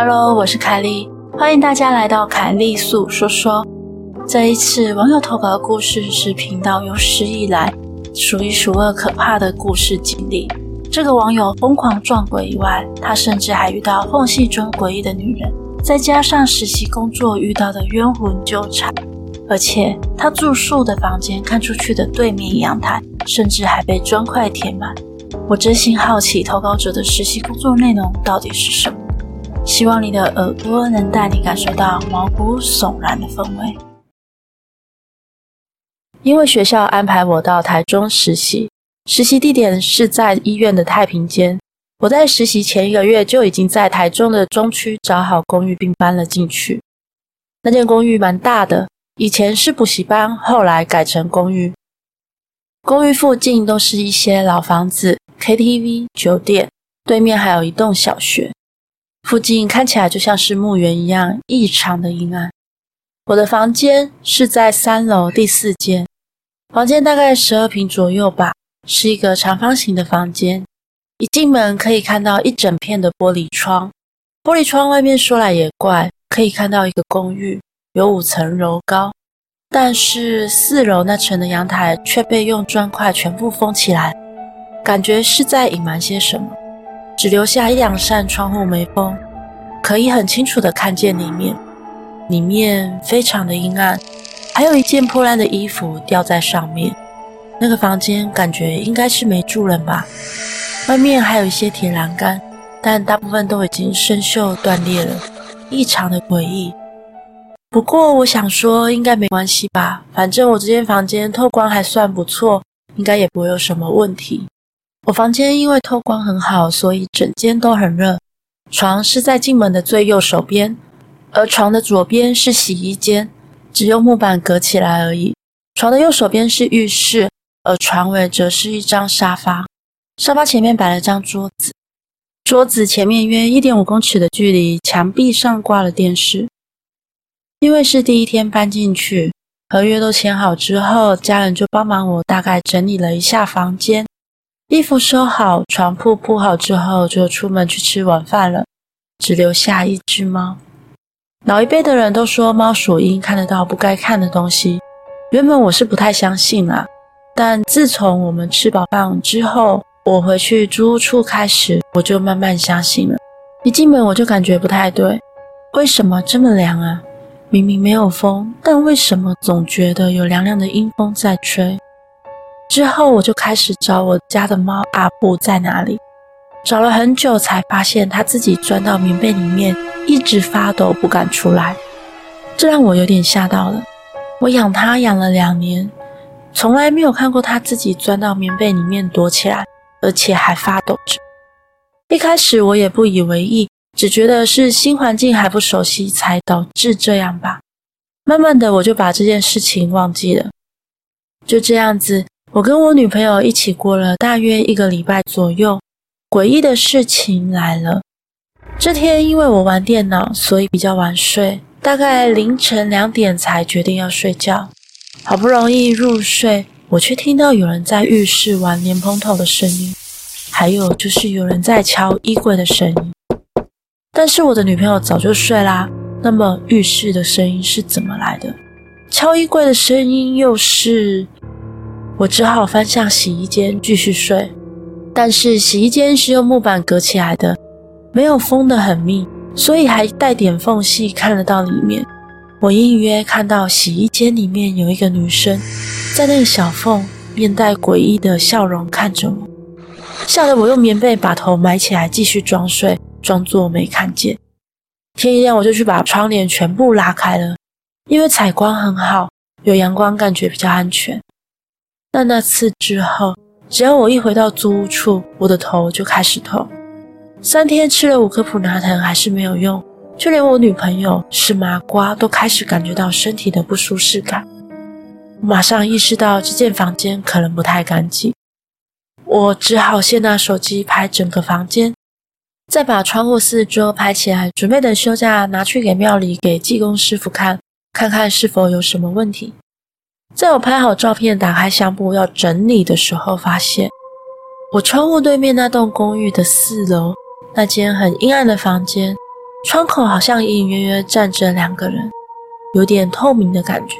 Hello，我是凯莉，欢迎大家来到凯莉粟说说。这一次网友投稿的故事是频道有史以来数一数二可怕的故事经历。这个网友疯狂撞鬼以外，他甚至还遇到缝隙中诡异的女人，再加上实习工作遇到的冤魂纠缠，而且他住宿的房间看出去的对面阳台，甚至还被砖块填满。我真心好奇投稿者的实习工作内容到底是什么？希望你的耳朵能带你感受到毛骨悚然的氛围。因为学校安排我到台中实习，实习地点是在医院的太平间。我在实习前一个月就已经在台中的中区找好公寓并搬了进去。那间公寓蛮大的，以前是补习班，后来改成公寓。公寓附近都是一些老房子、KTV、酒店，对面还有一栋小学。附近看起来就像是墓园一样，异常的阴暗。我的房间是在三楼第四间，房间大概十二平左右吧，是一个长方形的房间。一进门可以看到一整片的玻璃窗，玻璃窗外面说来也怪，可以看到一个公寓，有五层楼高，但是四楼那层的阳台却被用砖块全部封起来，感觉是在隐瞒些什么。只留下一两扇窗户没封，可以很清楚的看见里面。里面非常的阴暗，还有一件破烂的衣服吊在上面。那个房间感觉应该是没住人吧。外面还有一些铁栏杆，但大部分都已经生锈断裂了，异常的诡异。不过我想说应该没关系吧，反正我这间房间透光还算不错，应该也不会有什么问题。我房间因为透光很好，所以整间都很热。床是在进门的最右手边，而床的左边是洗衣间，只用木板隔起来而已。床的右手边是浴室，而床尾则是一张沙发。沙发前面摆了张桌子，桌子前面约一点五公尺的距离，墙壁上挂了电视。因为是第一天搬进去，合约都签好之后，家人就帮忙我大概整理了一下房间。衣服收好，床铺铺好之后，就出门去吃晚饭了，只留下一只猫。老一辈的人都说猫属阴，看得到不该看的东西。原本我是不太相信啦，但自从我们吃饱饭之后，我回去租屋处开始，我就慢慢相信了。一进门我就感觉不太对，为什么这么凉啊？明明没有风，但为什么总觉得有凉凉的阴风在吹？之后我就开始找我家的猫阿布在哪里，找了很久才发现它自己钻到棉被里面，一直发抖不敢出来，这让我有点吓到了。我养它养了两年，从来没有看过它自己钻到棉被里面躲起来，而且还发抖着。一开始我也不以为意，只觉得是新环境还不熟悉才导致这样吧。慢慢的我就把这件事情忘记了，就这样子。我跟我女朋友一起过了大约一个礼拜左右，诡异的事情来了。这天因为我玩电脑，所以比较晚睡，大概凌晨两点才决定要睡觉。好不容易入睡，我却听到有人在浴室玩莲蓬头的声音，还有就是有人在敲衣柜的声音。但是我的女朋友早就睡啦，那么浴室的声音是怎么来的？敲衣柜的声音又是？我只好翻向洗衣间继续睡，但是洗衣间是用木板隔起来的，没有封得很密，所以还带点缝隙看得到里面。我隐约看到洗衣间里面有一个女生，在那个小缝面带诡异的笑容看着我，吓得我用棉被把头埋起来继续装睡，装作没看见。天一亮我就去把窗帘全部拉开了，因为采光很好，有阳光感觉比较安全。但那次之后，只要我一回到租屋处，我的头就开始痛。三天吃了五颗普拿疼还是没有用，就连我女朋友是麻瓜都开始感觉到身体的不舒适感。我马上意识到这间房间可能不太干净，我只好先拿手机拍整个房间，再把窗户四周拍起来，准备等休假拿去给庙里给济公师傅看，看看是否有什么问题。在我拍好照片、打开相簿要整理的时候，发现我窗户对面那栋公寓的四楼那间很阴暗的房间，窗口好像隐隐约约站着两个人，有点透明的感觉。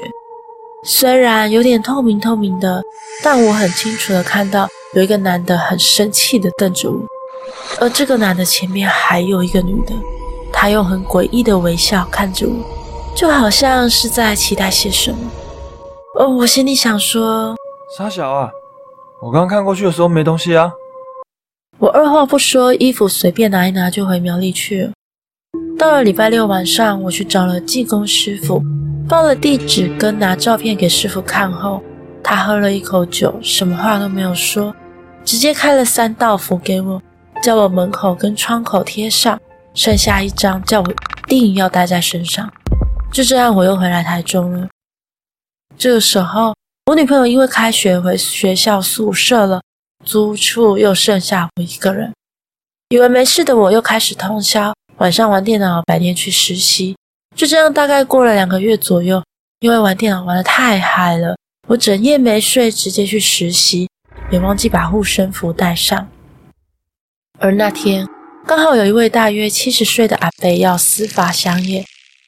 虽然有点透明透明的，但我很清楚的看到有一个男的很生气的瞪着我，而这个男的前面还有一个女的，她用很诡异的微笑看着我，就好像是在期待些什么。哦，我心里想说，傻小啊，我刚刚看过去的时候没东西啊。我二话不说，衣服随便拿一拿就回苗栗去了。到了礼拜六晚上，我去找了技工师傅，报了地址跟拿照片给师傅看后，他喝了一口酒，什么话都没有说，直接开了三道符给我，叫我门口跟窗口贴上，剩下一张叫我一定要带在身上。就这样，我又回来台中了。这个时候，我女朋友因为开学回学校宿舍了。租处又剩下我一个人，以为没事的我又开始通宵，晚上玩电脑，白天去实习。就这样，大概过了两个月左右，因为玩电脑玩得太嗨了，我整夜没睡，直接去实习，也忘记把护身符带上。而那天刚好有一位大约七十岁的阿伯要司法相验，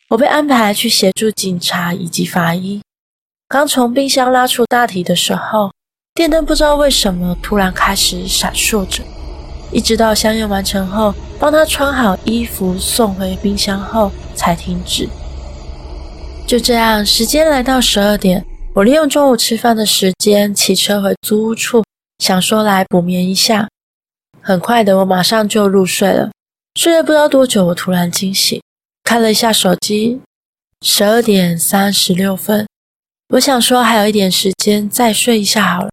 我被安排去协助警察以及法医。刚从冰箱拉出大体的时候。电灯不知道为什么突然开始闪烁着，一直到相验完成后，帮他穿好衣服送回冰箱后才停止。就这样，时间来到十二点，我利用中午吃饭的时间骑车回租屋处，想说来补眠一下。很快的，我马上就入睡了。睡了不知道多久，我突然惊醒，看了一下手机，十二点三十六分。我想说还有一点时间，再睡一下好了。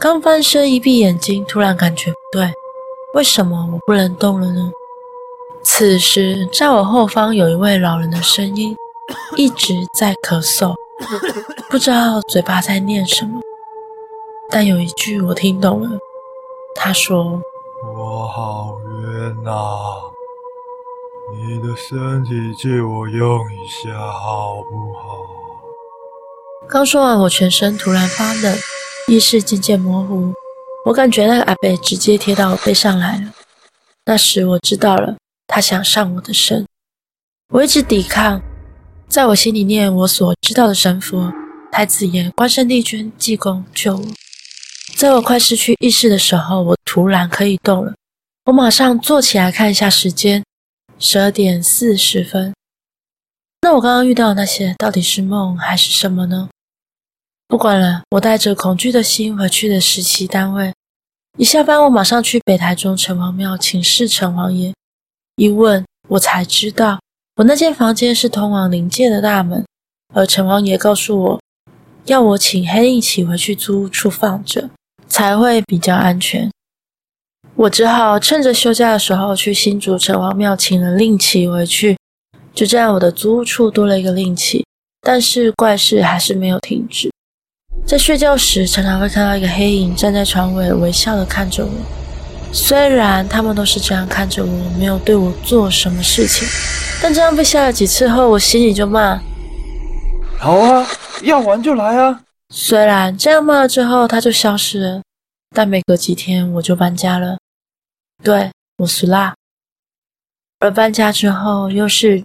刚翻身一闭眼睛，突然感觉不对，为什么我不能动了呢？此时，在我后方有一位老人的声音一直在咳嗽，不知道嘴巴在念什么，但有一句我听懂了。他说：“我好冤呐，你的身体借我用一下好不好？”刚说完，我全身突然发冷。意识渐渐模糊，我感觉那个阿伯直接贴到我背上来了。那时我知道了，他想上我的身。我一直抵抗，在我心里念我所知道的神佛、太子爷、关圣帝君、济公救我。在我快失去意识的时候，我突然可以动了。我马上坐起来看一下时间，十二点四十分。那我刚刚遇到的那些到底是梦还是什么呢？不管了，我带着恐惧的心回去的实习单位。一下班，我马上去北台中城隍庙请示城隍爷。一问，我才知道，我那间房间是通往灵界的大门，而城隍爷告诉我，要我请黑令旗回去租屋处放着，才会比较安全。我只好趁着休假的时候去新竹城隍庙请了令旗回去。就这样，我的租屋处多了一个令旗，但是怪事还是没有停止。在睡觉时，常常会看到一个黑影站在床尾，微笑的看着我。虽然他们都是这样看着我，没有对我做什么事情，但这样被吓了几次后，我心里就骂：好啊，要玩就来啊！虽然这样骂了之后，他就消失了，但每隔几天我就搬家了。对，我属辣。而搬家之后，又是